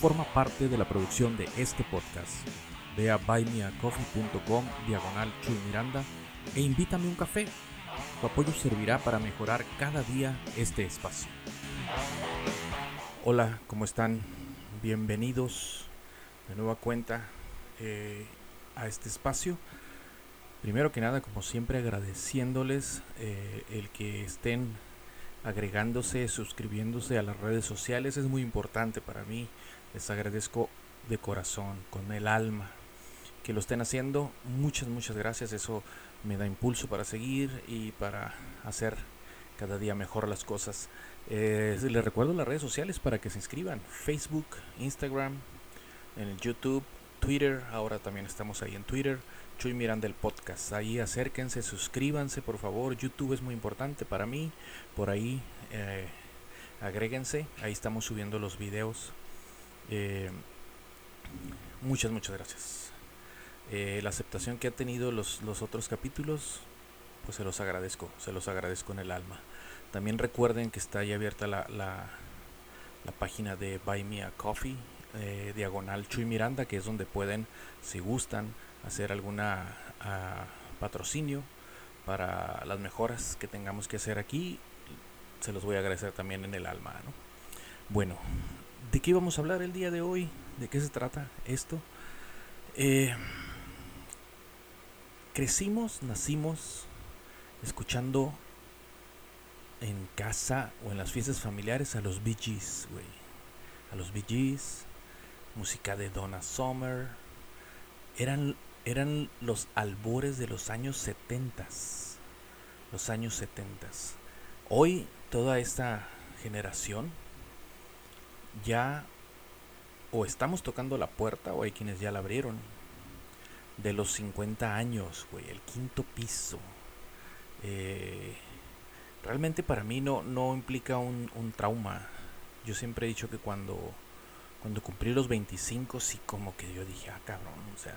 forma parte de la producción de este podcast. Ve a buymeacoffee.com diagonal Chuy Miranda e invítame un café. Tu apoyo servirá para mejorar cada día este espacio. Hola, ¿cómo están? Bienvenidos de nueva cuenta eh, a este espacio. Primero que nada, como siempre, agradeciéndoles eh, el que estén agregándose, suscribiéndose a las redes sociales. Es muy importante para mí. Les agradezco de corazón, con el alma, que lo estén haciendo. Muchas, muchas gracias. Eso me da impulso para seguir y para hacer cada día mejor las cosas. Eh, les recuerdo las redes sociales para que se inscriban. Facebook, Instagram, en el YouTube, Twitter. Ahora también estamos ahí en Twitter. Chuy Miranda el podcast. Ahí acérquense, suscríbanse por favor. YouTube es muy importante para mí. Por ahí eh, agréguense. Ahí estamos subiendo los videos. Eh, muchas, muchas gracias. Eh, la aceptación que ha tenido los, los otros capítulos, pues se los agradezco. Se los agradezco en el alma. También recuerden que está ahí abierta la, la, página de Buy Me a Coffee. diagonal Chuy Miranda, que es donde pueden, si gustan, hacer alguna uh, patrocinio para las mejoras que tengamos que hacer aquí. Se los voy a agradecer también en el alma. ¿no? Bueno, ¿de qué vamos a hablar el día de hoy? ¿De qué se trata esto? Eh, crecimos, nacimos escuchando en casa o en las fiestas familiares a los Bee Gees, güey. A los Bee Gees, música de Donna Summer. Eran eran los albores de los años 70. Los años 70. Hoy toda esta generación ya o estamos tocando la puerta o hay quienes ya la abrieron. De los 50 años, güey, el quinto piso. Eh, realmente para mí no, no implica un, un, trauma. Yo siempre he dicho que cuando, cuando cumplí los 25, sí como que yo dije, ah, cabrón, o sea,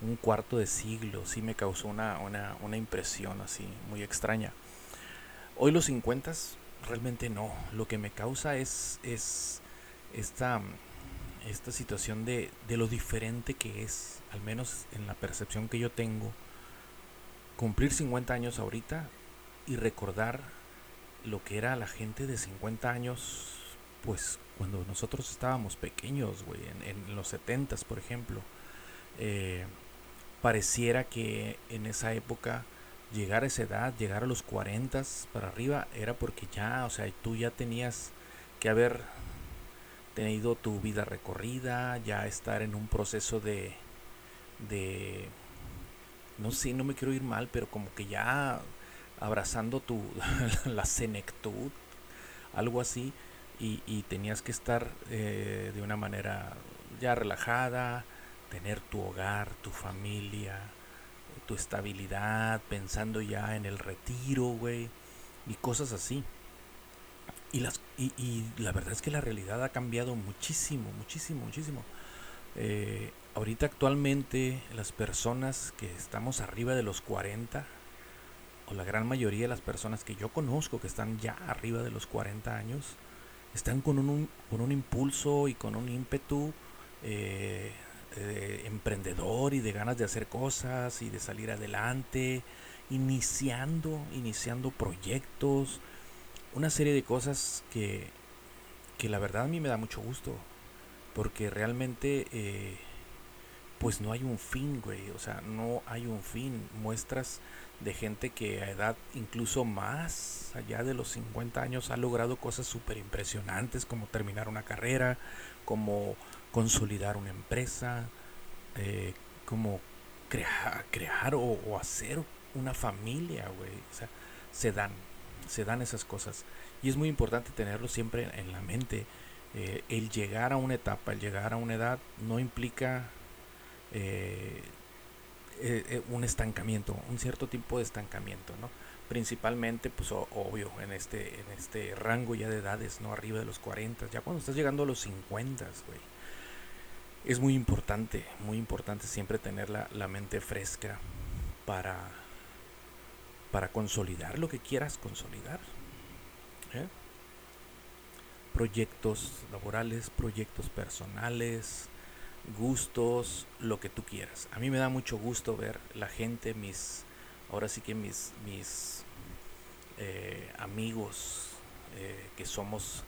un cuarto de siglo, sí me causó una, una, una impresión así muy extraña. Hoy los 50 realmente no, lo que me causa es, es esta, esta situación de, de lo diferente que es, al menos en la percepción que yo tengo, cumplir 50 años ahorita y recordar lo que era la gente de 50 años, pues cuando nosotros estábamos pequeños, güey, en, los 70s, por ejemplo. Eh, pareciera que en esa época llegar a esa edad, llegar a los 40 para arriba, era porque ya, o sea, tú ya tenías que haber tenido tu vida recorrida, ya estar en un proceso de, de, no sé, no me quiero ir mal, pero como que ya abrazando tu, la senectud, algo así, y, y tenías que estar eh, de una manera ya relajada, tener tu hogar, tu familia, tu estabilidad, pensando ya en el retiro, güey, y cosas así. Y, las, y, y, la verdad es que la realidad ha cambiado muchísimo, muchísimo, muchísimo. Eh, ahorita actualmente las personas que estamos arriba de los 40, o la gran mayoría de las personas que yo conozco que están ya arriba de los 40 años, están con un, con un impulso y con un ímpetu eh, eh, emprendedor y de ganas de hacer cosas y de salir adelante, iniciando, iniciando proyectos, una serie de cosas que, que la verdad a mí me da mucho gusto, porque realmente eh, pues no hay un fin, güey, o sea, no hay un fin, muestras de gente que a edad incluso más allá de los 50 años ha logrado cosas súper impresionantes como terminar una carrera, como consolidar una empresa, eh, como crear, crear o, hacer una familia, güey. O sea, se dan, se dan esas cosas. Y es muy importante tenerlo siempre en la mente. Eh, el llegar a una etapa, el llegar a una edad, no implica eh, un estancamiento, un cierto tipo de estancamiento, ¿no? Principalmente, pues obvio, en este, en este rango ya de edades, ¿no? Arriba de los 40, ya cuando estás llegando a los 50, güey es muy importante, muy importante siempre tener la, la mente fresca para, para consolidar lo que quieras consolidar. ¿eh? proyectos laborales, proyectos personales, gustos, lo que tú quieras. A mí me da mucho gusto ver la gente, mis, ahora sí que mis, mis eh, amigos eh, que somos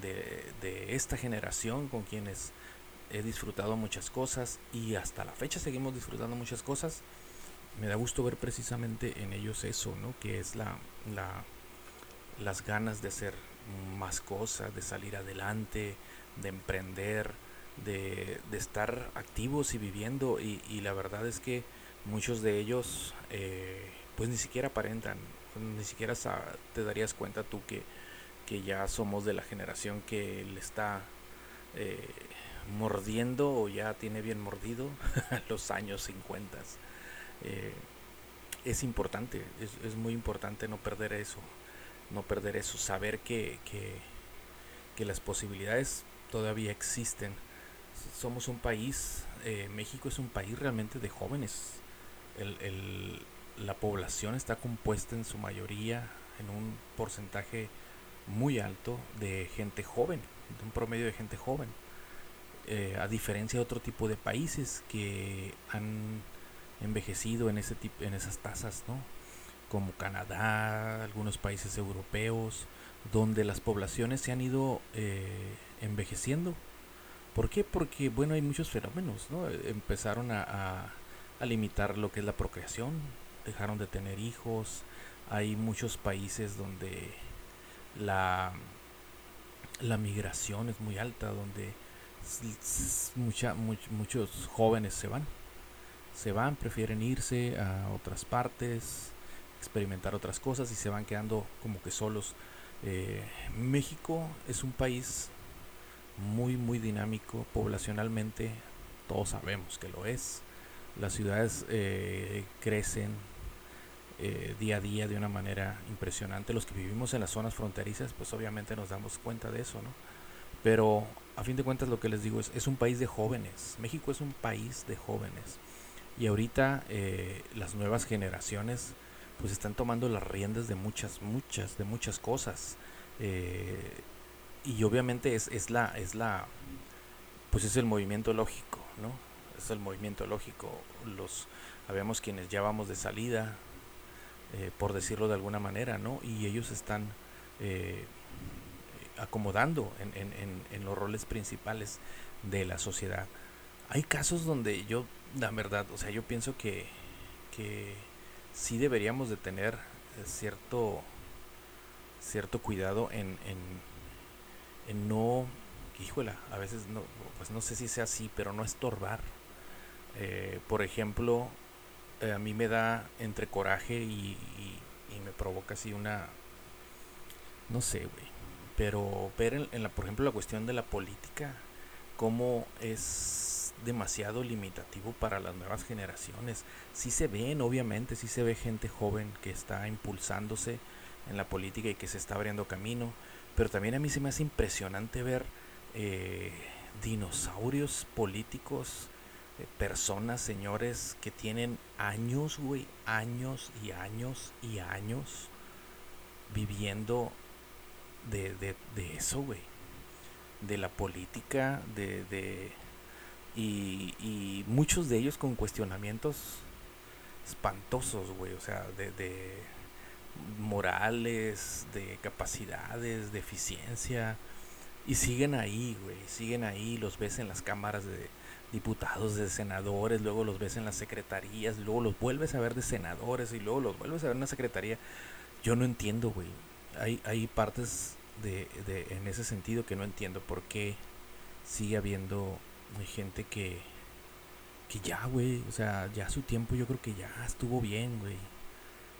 de, de, esta generación con quienes he disfrutado muchas cosas y hasta la fecha seguimos disfrutando muchas cosas. Me da gusto ver precisamente en ellos eso, ¿no? Que es la, la las ganas de hacer más cosas, de salir adelante, de emprender, de, estar activos y viviendo y, la verdad es que muchos de ellos eh, pues ni siquiera aparentan, ni siquiera te darías cuenta tú que, que ya somos de la generación que le está eh, mordiendo o ya tiene bien mordido los años 50. Eh, es importante, es, es, muy importante no perder eso, no perder eso, saber que, que, que las posibilidades todavía existen somos un país, eh, México es un país realmente de jóvenes. El, la población está compuesta en su mayoría, en un porcentaje muy alto de gente joven, de un promedio de gente joven. Eh, a diferencia de otro tipo de países que han envejecido en ese tipo, en esas tasas, ¿no? Como Canadá, algunos países europeos, donde las poblaciones se han ido eh, envejeciendo ¿Por qué? Porque, bueno, hay muchos fenómenos, ¿no? Empezaron a, limitar lo que es la procreación, dejaron de tener hijos, hay muchos países donde la, la migración es muy alta, donde mucha, muchos jóvenes se van, se van, prefieren irse a otras partes, experimentar otras cosas y se van quedando como que solos. Eh, México es un país muy muy dinámico poblacionalmente todos sabemos que lo es. Las ciudades eh, crecen eh, día a día de una manera impresionante. Los que vivimos en las zonas fronterizas pues obviamente nos damos cuenta de eso no pero a fin de cuentas lo que les digo es es un país de jóvenes. México es un país de jóvenes y ahorita eh, las nuevas generaciones pues están tomando las riendas de muchas muchas de muchas cosas. Y obviamente es, es la es la pues es el movimiento lógico no es el movimiento lógico. Los habemos quienes ya vamos de salida eh, por decirlo de alguna manera no y ellos están eh, acomodando en, en, en, los roles principales de la sociedad. Hay casos donde yo la verdad o sea yo pienso que que sí deberíamos de tener cierto cierto cuidado en, en no, híjola, a veces no, pues no sé si sea así, pero no estorbar. Eh, por ejemplo, eh, a mí me da entre coraje y, me provoca así una, no sé, güey, pero ver en, la, por ejemplo, la cuestión de la política, cómo es demasiado limitativo para las nuevas generaciones. Sí se ven, obviamente, sí se ve gente joven que está impulsándose en la política y que se está abriendo camino pero también a mí se me hace impresionante ver eh, dinosaurios políticos, eh, personas, señores, que tienen años, güey, años y años y años viviendo de, de, de eso, güey. De la política, de... de y, muchos de ellos con cuestionamientos espantosos, güey. O sea, de, de morales, de capacidades, de eficiencia. Y siguen ahí, güey, siguen ahí, los ves en las cámaras de diputados, de senadores, luego los ves en las secretarías, luego los vuelves a ver de senadores y luego los vuelves a ver en la secretaría. Yo no entiendo, güey. Hay, hay partes de, de, en ese sentido que no entiendo por qué sigue habiendo gente que, que ya, güey, o sea, ya su tiempo yo creo que ya estuvo bien, güey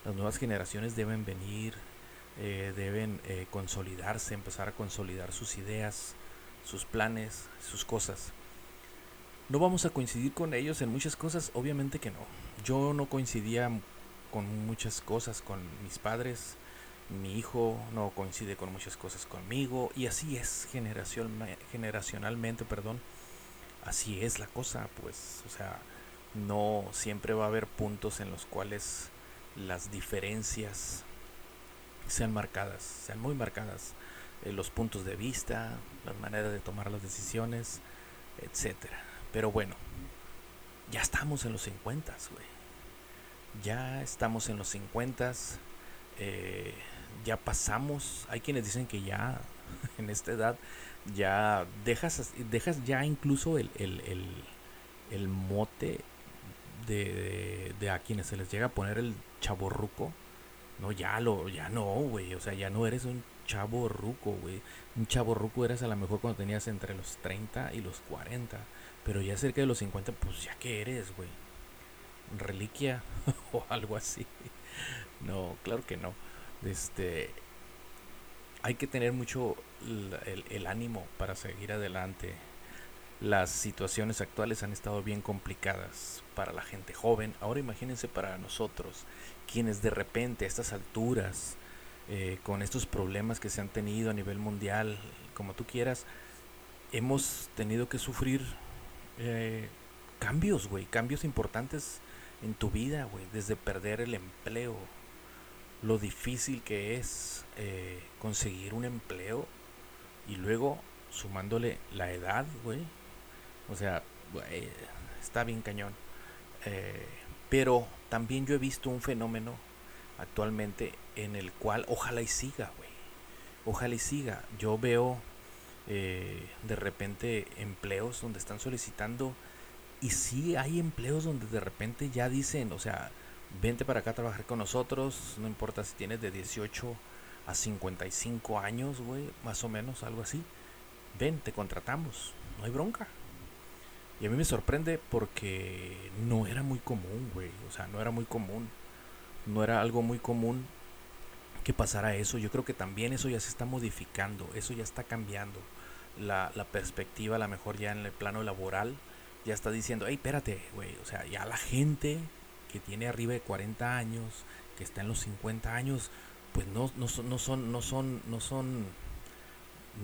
las nuevas generaciones deben venir, eh, deben eh, consolidarse, empezar a consolidar sus ideas, sus planes, sus cosas. No vamos a coincidir con ellos en muchas cosas, obviamente que no. Yo no coincidía con muchas cosas con mis padres, mi hijo no coincide con muchas cosas conmigo y así es generacionalmente, perdón. Así es la cosa, pues, o sea, no siempre va a haber puntos en los cuales las diferencias sean marcadas, sean muy marcadas. eh, los puntos de vista, las maneras de tomar las decisiones, etcétera. Pero bueno, ya estamos en los 50, güey. Ya estamos en los 50, eh, ya pasamos. Hay quienes dicen que ya en esta edad ya dejas, dejas ya incluso el, el, el, mote de, de, a quienes se les llega a poner el chaborruco. No, ya lo, ya no, güey. O sea, ya no eres un chavo ruco, güey. Un chavo ruco eras a lo mejor cuando tenías entre los 30 y los 40. Pero ya cerca de los 50, pues ya que eres, güey. Reliquia o algo así. No, claro que no. Este. Hay que tener mucho el, ánimo para seguir adelante. Las situaciones actuales han estado bien complicadas para la gente joven. Ahora imagínense para nosotros, quienes de repente a estas alturas eh, con estos problemas que se han tenido a nivel mundial, como tú quieras, hemos tenido que sufrir eh, cambios, güey, cambios importantes en tu vida, güey, desde perder el empleo, lo difícil que es eh, conseguir un empleo y luego sumándole la edad, güey, o sea, está bien cañón. pero también yo he visto un fenómeno actualmente en el cual ojalá y siga, güey. Ojalá y siga. Yo veo eh, de repente empleos donde están solicitando y sí hay empleos donde de repente ya dicen, o sea, vente para acá a trabajar con nosotros, no importa si tienes de 18 a 55 años, güey, más o menos, algo así. Ven, te contratamos, no hay bronca. Y a mí me sorprende porque no era muy común, güey, o sea, no era muy común no era algo muy común que pasara eso. Yo creo que también eso ya se está modificando, eso ya está cambiando. La, la perspectiva, a lo mejor ya en el plano laboral, ya está diciendo, hey, espérate, güey, o sea, ya la gente que tiene arriba de 40 años, que está en los 50 años, pues no, no, son, no son, no son, no son,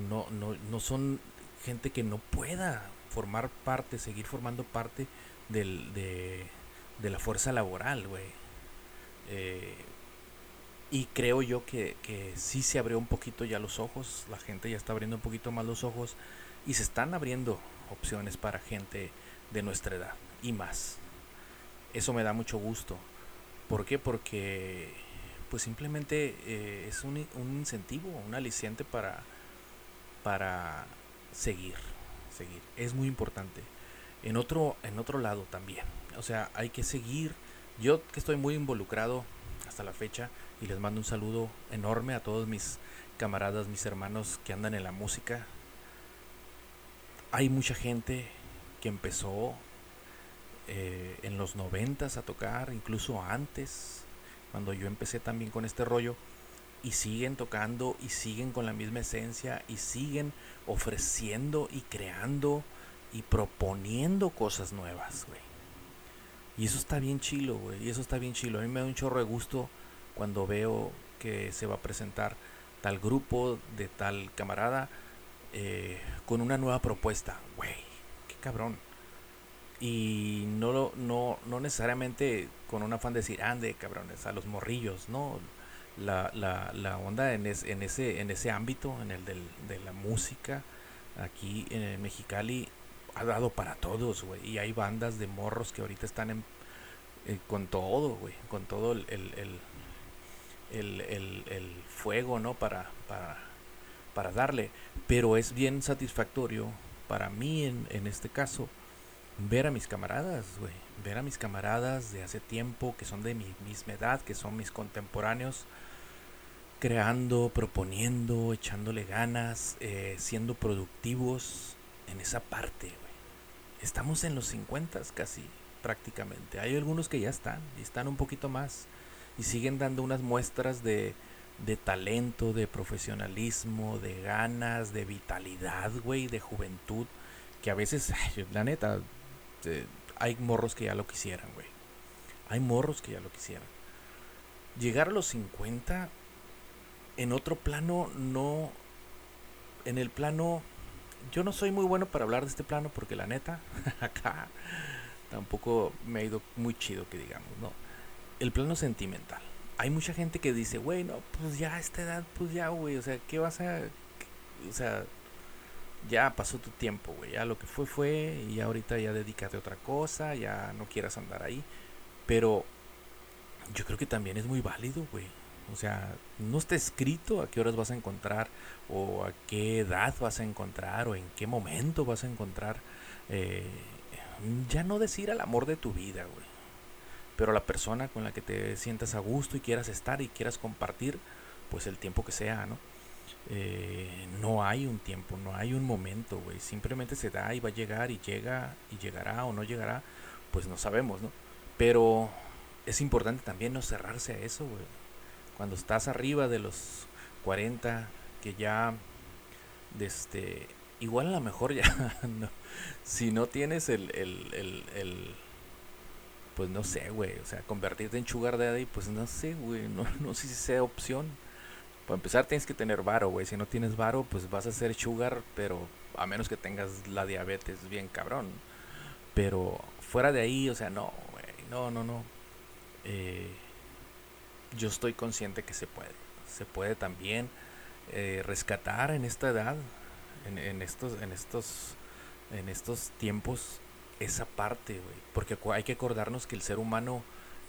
no, no, no son gente que no pueda formar parte, seguir formando parte del, de, de la fuerza laboral, güey. Eh, y creo yo que, que sí se abrió un poquito ya los ojos, la gente ya está abriendo un poquito más los ojos y se están abriendo opciones para gente de nuestra edad y más. Eso me da mucho gusto. ¿Por qué? Porque pues simplemente eh, es un, un, incentivo, un aliciente para, para seguir, seguir. Es muy importante. En otro, en otro lado también. O sea, hay que seguir yo que estoy muy involucrado hasta la fecha y les mando un saludo enorme a todos mis camaradas, mis hermanos que andan en la música. Hay mucha gente que empezó eh, en los noventas a tocar, incluso antes, cuando yo empecé también con este rollo, y siguen tocando y siguen con la misma esencia y siguen ofreciendo y creando y proponiendo cosas nuevas, güey. Y eso está bien chilo, güey. Y eso está bien chilo. A mí me da un chorro de gusto cuando veo que se va a presentar tal grupo de tal camarada eh, con una nueva propuesta. Güey, qué cabrón. Y no, no, no necesariamente con un afán de decir, ande, cabrones, a los morrillos, no. La, la, la onda en, en, ese, en ese ámbito, en el del, de la música, aquí en Mexicali, ha dado para todos, güey. Y hay bandas de morros que ahorita están eh, con todo, güey. Con todo el, el, el, el, fuego, ¿no? Para, para, para darle. Pero es bien satisfactorio para mí, en, en este caso, ver a mis camaradas, güey. Ver a mis camaradas de hace tiempo, que son de mi misma edad, que son mis contemporáneos creando, proponiendo, echándole ganas, eh, siendo productivos en esa parte, estamos en los 50 casi prácticamente. Hay algunos que ya están y están un poquito más y siguen dando unas muestras de, de talento, de profesionalismo, de ganas, de vitalidad, güey, de juventud, que a veces, la neta, eh, hay morros que ya lo quisieran, güey. Hay morros que ya lo quisieran. Llegar a los 50 en otro plano no en el plano yo no soy muy bueno para hablar de este plano porque la neta, acá tampoco me ha ido muy chido que digamos, ¿no? El plano sentimental. Hay mucha gente que dice, güey, no, pues ya a esta edad, pues ya, güey, o sea, ¿qué vas a, o sea, ya pasó tu tiempo, güey. Ya lo que fue, fue. Y ahorita ya dedícate a otra cosa. Ya no quieras andar ahí. Pero yo creo que también es muy válido, güey. O sea, no está escrito a qué horas vas a encontrar o a qué edad vas a encontrar o en qué momento vas a encontrar. Eh, ya no decir al amor de tu vida, güey. Pero la persona con la que te sientas a gusto y quieras estar y quieras compartir, pues el tiempo que sea, ¿no? Eh, no hay un tiempo, no hay un momento, güey. Simplemente se da y va a llegar y llega y llegará o no llegará, pues no sabemos, ¿no? Pero es importante también no cerrarse a eso, güey. Cuando estás arriba de los 40, que ya, este, igual a lo mejor ya, si no tienes el, el, el, el pues no sé, güey, o sea, convertirte en sugar daddy, pues no sé, güey, no, no sé si sea opción. Para empezar tienes que tener varo, güey, si no tienes varo, pues vas a ser sugar, pero a menos que tengas la diabetes bien cabrón. Pero fuera de ahí, o sea, no, güey, no, no, no. Eh, yo estoy consciente que se puede. Se puede también eh, rescatar en esta edad, en, estos, en estos, en estos tiempos, esa parte, güey. Porque hay que acordarnos que el ser humano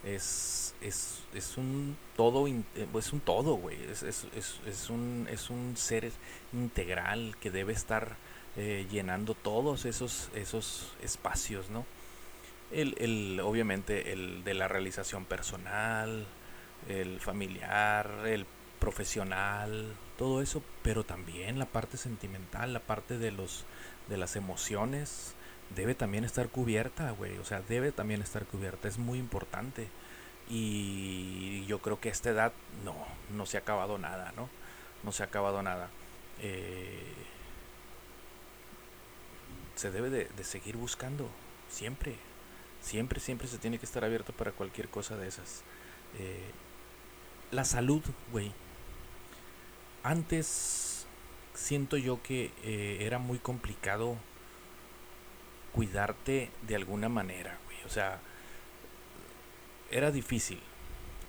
es, es, es un todo, eh, es un todo, güey. Es, es, es, un, es un ser integral que debe estar llenando todos esos, esos espacios, ¿no? el, el, obviamente el de la realización personal, el familiar, el profesional, todo eso, pero también la parte sentimental, la parte de los de las emociones debe también estar cubierta, güey, o sea, debe también estar cubierta, es muy importante. Y yo creo que a esta edad no, no se ha acabado nada, ¿no? No se ha acabado nada. Eh, se debe de, seguir buscando, siempre, Siempre, siempre se tiene que estar abierto para cualquier cosa de esas. Eh, la salud, güey. Antes siento yo que eh, era muy complicado cuidarte de alguna manera, güey. O sea, era difícil.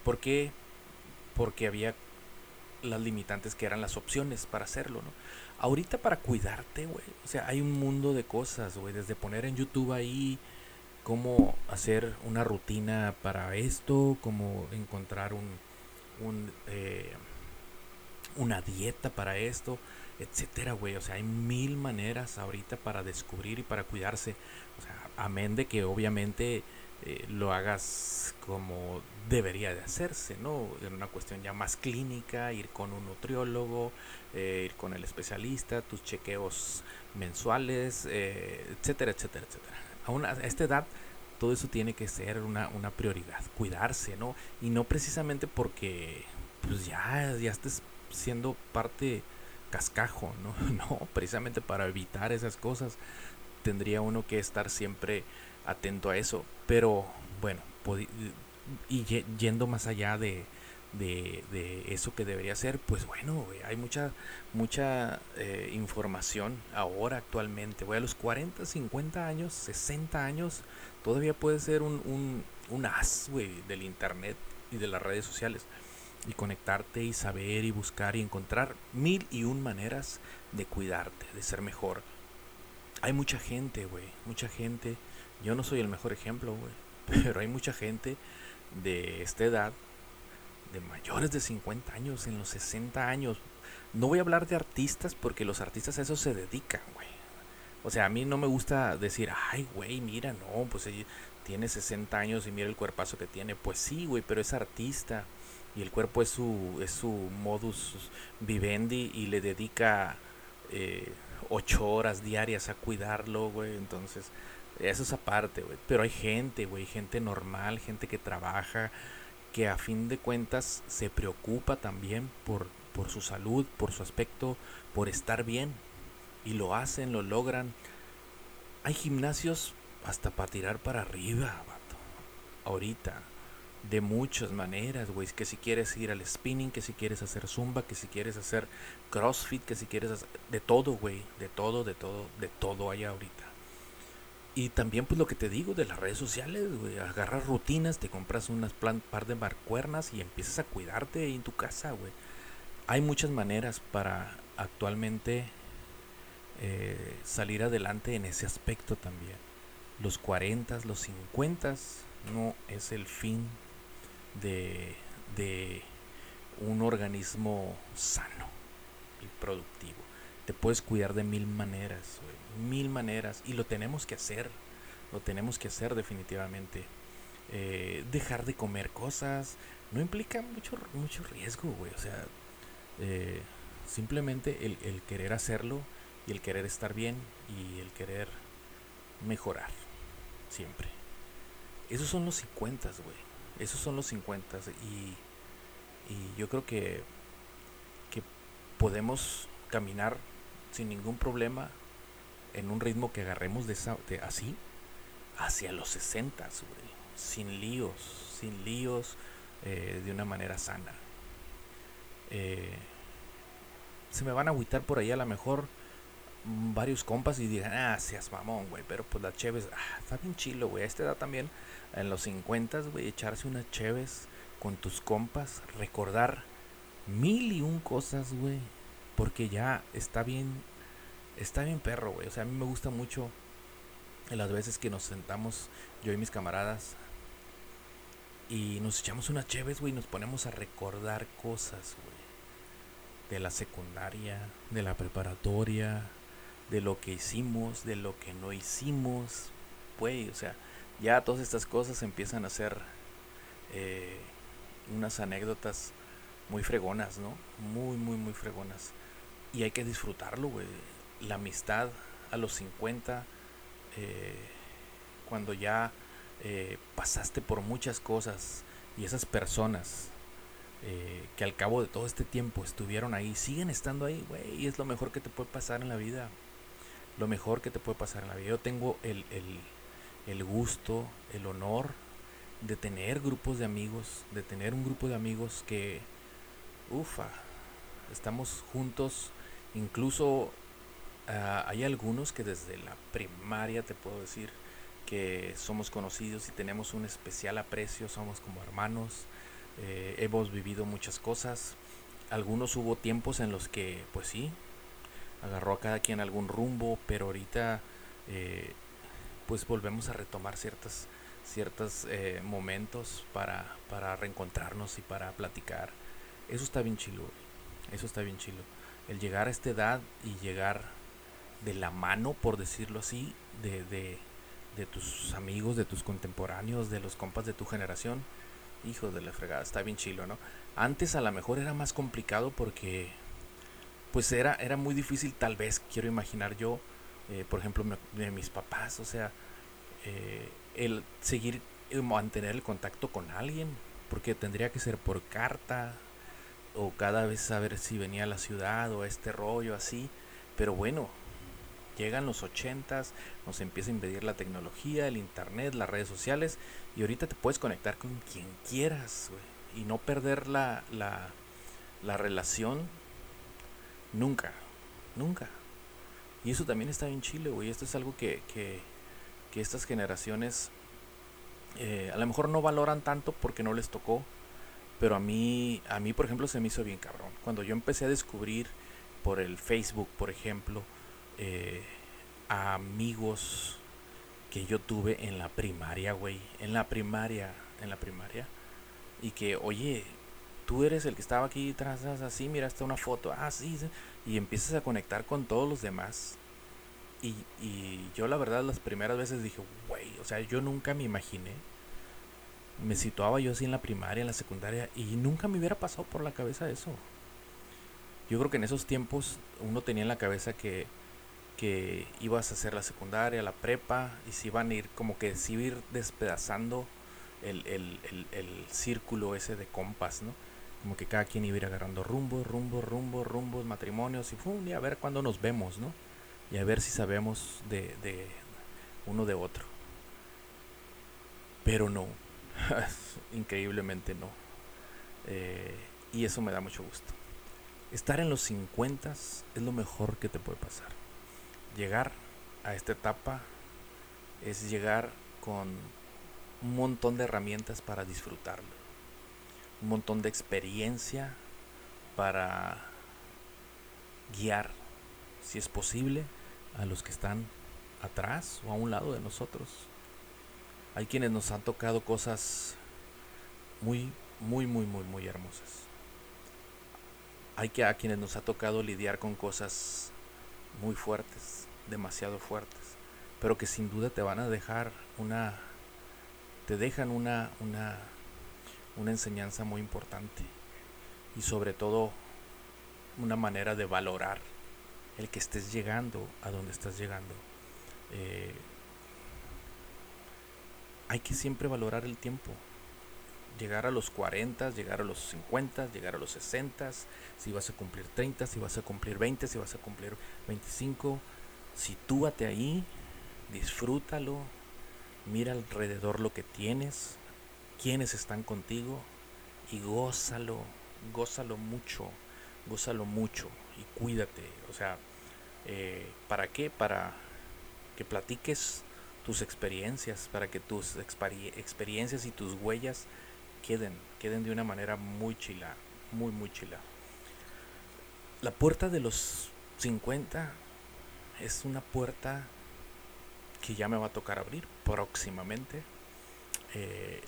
¿Por qué? Porque había las limitantes que eran las opciones para hacerlo, ¿no? Ahorita para cuidarte, güey. O sea, hay un mundo de cosas, güey. Desde poner en YouTube ahí cómo hacer una rutina para esto, cómo encontrar un, eh, una dieta para esto, etcétera, güey. O sea, hay mil maneras ahorita para descubrir y para cuidarse. O sea, amén de que obviamente eh, lo hagas como debería de hacerse, ¿no? En una cuestión ya más clínica, ir con un nutriólogo, eh, ir con el especialista, tus chequeos mensuales, etcétera, etcétera, etcétera a, a esta edad todo eso tiene que ser una, una, prioridad, cuidarse, ¿no? Y no precisamente porque pues ya, ya estés siendo parte cascajo, ¿no? No, precisamente para evitar esas cosas tendría uno que estar siempre atento a eso. Pero bueno, y yendo más allá de, de, eso que debería ser, pues bueno, hay mucha, mucha eh, información ahora actualmente. Voy a los 40, 50 años, 60 años, todavía puede ser un, un, un as, del internet y de las redes sociales. Y conectarte y saber y buscar y encontrar mil y un maneras de cuidarte, de ser mejor. Hay mucha gente, güey, mucha gente. Yo no soy el mejor ejemplo, güey, pero hay mucha gente de esta edad de mayores de 50 años, en los 60 años. No voy a hablar de artistas porque los artistas a eso se dedican, güey. O sea, a mí no me gusta decir, ay, güey, mira, no, pues tiene 60 años y mira el cuerpazo que tiene. Pues sí, güey, pero es artista y el cuerpo es su, es su modus vivendi y le dedica eh, 8 horas diarias a cuidarlo, güey. Entonces, eso es aparte, güey. Pero hay gente, güey, gente normal, gente que trabaja, que a fin de cuentas se preocupa también por, por su salud, por su aspecto, por estar bien. Y lo hacen, lo logran. Hay gimnasios hasta para tirar para arriba, vato. Ahorita. De muchas maneras, güey. Que si quieres ir al spinning, que si quieres hacer zumba, que si quieres hacer crossfit, que si quieres hacer... De todo, güey. De todo, de todo, de todo hay ahorita. Y también pues lo que te digo de las redes sociales, güey, agarras rutinas, te compras unas par de marcuernas y empiezas a cuidarte en tu casa, güey. Hay muchas maneras para actualmente eh, salir adelante en ese aspecto también. Los 40, los 50 no es el fin de, de un organismo sano y productivo. Te puedes cuidar de mil maneras, mil maneras, y lo tenemos que hacer, lo tenemos que hacer definitivamente. Eh, dejar de comer cosas no implica mucho, mucho riesgo, güey. O sea, eh, simplemente el, el querer hacerlo y el querer estar bien y el querer mejorar, siempre. Esos son los 50, güey. Esos son los 50 y y yo creo que, que podemos caminar sin ningún problema en un ritmo que agarremos de, así hacia los 60, sin líos, sin líos, eh, de una manera sana. Eh, se me van a agüitar por ahí a lo mejor varios compas y dirán, ah, seas mamón, güey, pero pues la Cheves, ah, está bien chilo, güey, a esta edad también, en los 50, güey, echarse una Cheves con tus compas, recordar mil y un cosas, güey. Porque ya está bien, está bien perro, güey. O sea, a mí me gusta mucho las veces que nos sentamos, yo y mis camaradas, y nos echamos unas cheves, güey, y nos ponemos a recordar cosas, güey. De la secundaria, de la preparatoria, de lo que hicimos, de lo que no hicimos, güey. O sea, ya todas estas cosas empiezan a ser eh, unas anécdotas muy fregonas, ¿no? Muy, muy, muy fregonas. Y hay que disfrutarlo, güey. La amistad a los 50, eh, cuando ya eh, pasaste por muchas cosas y esas personas que al cabo de todo este tiempo estuvieron ahí, siguen estando ahí, güey. Y es lo mejor que te puede pasar en la vida. Lo mejor que te puede pasar en la vida. Yo tengo el, el, el gusto, el honor de tener grupos de amigos, de tener un grupo de amigos que, ufa, estamos juntos, incluso ah, hay algunos que desde la primaria te puedo decir que somos conocidos y tenemos un especial aprecio, somos como hermanos, eh, hemos vivido muchas cosas, algunos hubo tiempos en los que, pues sí, agarró a cada quien algún rumbo, pero ahorita eh, pues volvemos a retomar ciertas ciertos eh, momentos para, para reencontrarnos y para platicar. Eso está bien chilo, eso está bien chilo. El llegar a esta edad y llegar de la mano, por decirlo así, de, de, de tus amigos, de tus contemporáneos, de los compas de tu generación, hijo de la fregada, está bien chilo, ¿no? Antes a lo mejor era más complicado porque pues era, era muy difícil tal vez, quiero imaginar yo, eh, por ejemplo, de mis papás, o sea, eh, el seguir, mantener el contacto con alguien, porque tendría que ser por carta o cada vez saber si venía a la ciudad o este rollo así, pero bueno, llegan los ochentas, nos empieza a impedir la tecnología, el internet, las redes sociales y ahorita te puedes conectar con quien quieras y no perder la, la, la relación nunca, nunca. Y eso también está en Chile, güey. Esto es algo que, que, estas generaciones eh, a lo mejor no valoran tanto porque no les tocó, pero a mí, a mí por ejemplo se me hizo bien cabrón. Cuando yo empecé a descubrir por el Facebook, por ejemplo, eh, amigos que yo tuve en la primaria, güey, en la primaria, en la primaria, y que, oye, tú eres el que estaba aquí atrás, así, mira, una foto, ah, sí, y empiezas a conectar con todos los demás y, y yo la verdad las primeras veces dije, güey, o sea, yo nunca me imaginé. Me situaba yo así en la primaria, en la secundaria, y nunca me hubiera pasado por la cabeza eso. Yo creo que en esos tiempos uno tenía en la cabeza que, que ibas a hacer la secundaria, la prepa, y se iban a ir como que se iba a ir despedazando el, el, el, el círculo ese de compas, ¿no? Como que cada quien iba a ir agarrando rumbo, rumbo, rumbo, rumbos, matrimonios, y, pum, y a ver cuándo nos vemos, ¿no? y a ver si sabemos de, de uno de otro. Pero no, increíblemente no. Eh, y eso me da mucho gusto. Estar en los 50 es lo mejor que te puede pasar. Llegar a esta etapa es llegar con un montón de herramientas para disfrutarlo. Un montón de experiencia para guiar, si es posible, a los que están atrás o a un lado de nosotros. Hay quienes nos han tocado cosas muy, muy, muy, muy, muy hermosas. Hay que a quienes nos ha tocado lidiar con cosas muy fuertes, demasiado fuertes, pero que sin duda te van a dejar una, te dejan una, una, una enseñanza muy importante y sobre todo una manera de valorar el que estés llegando a donde estás llegando. Eh, hay que siempre valorar el tiempo. Llegar a los 40, llegar a los 50, llegar a los 60, si vas a cumplir 30, si vas a cumplir 20, si vas a cumplir 25. Sitúate ahí, disfrútalo, mira alrededor lo que tienes, quiénes están contigo y gózalo, gózalo mucho, gózalo mucho y cuídate. O sea, eh, ¿para qué? Para que platiques tus experiencias, para que tus experiencias y tus huellas queden, queden de una manera muy chila, muy, muy chila. La puerta de los 50 es una puerta que ya me va a tocar abrir próximamente. Eh,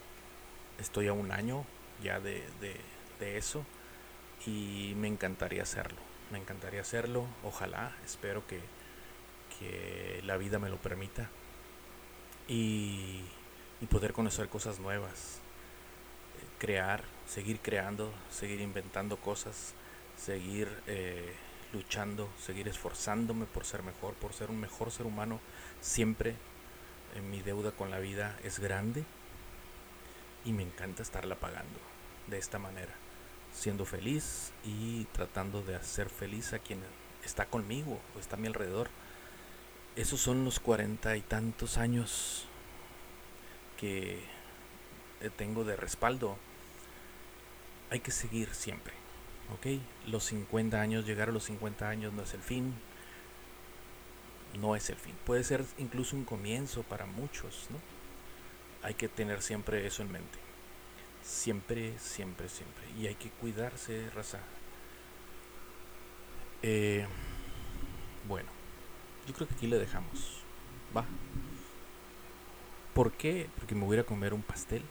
estoy a un año ya de, de eso y me encantaría hacerlo. Me encantaría hacerlo, ojalá, espero que, que la vida me lo permita y, poder conocer cosas nuevas, crear, seguir creando, seguir inventando cosas, seguir eh, luchando, seguir esforzándome por ser mejor, por ser un mejor ser humano. Siempre en mi deuda con la vida es grande y me encanta estarla pagando de esta manera, siendo feliz y tratando de hacer feliz a quien está conmigo o está a mi alrededor. Esos son los cuarenta y tantos años que tengo de respaldo. Hay que seguir siempre, ¿ok? Los 50 años, llegar a los 50 años no es el fin, no es el fin. Puede ser incluso un comienzo para muchos, ¿no? Hay que tener siempre eso en mente. Siempre, siempre, siempre. Y hay que cuidarse, raza. Eh, bueno. Yo creo que aquí le dejamos. Va. ¿Por qué? Porque me voy a comer un pastel.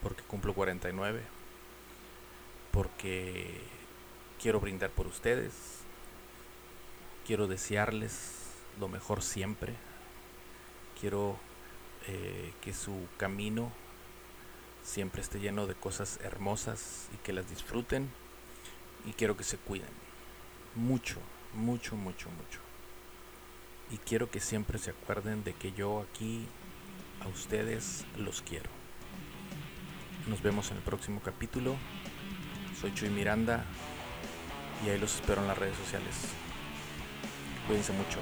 Porque cumplo 49. Porque quiero brindar por ustedes. Quiero desearles lo mejor siempre. Quiero eh, que su camino siempre esté lleno de cosas hermosas y que las disfruten. Y quiero que se cuiden. Mucho, mucho, mucho, mucho. Y quiero que siempre se acuerden de que yo aquí a ustedes los quiero. Nos vemos en el próximo capítulo. Soy Chuy Miranda y ahí los espero en las redes sociales. Cuídense mucho.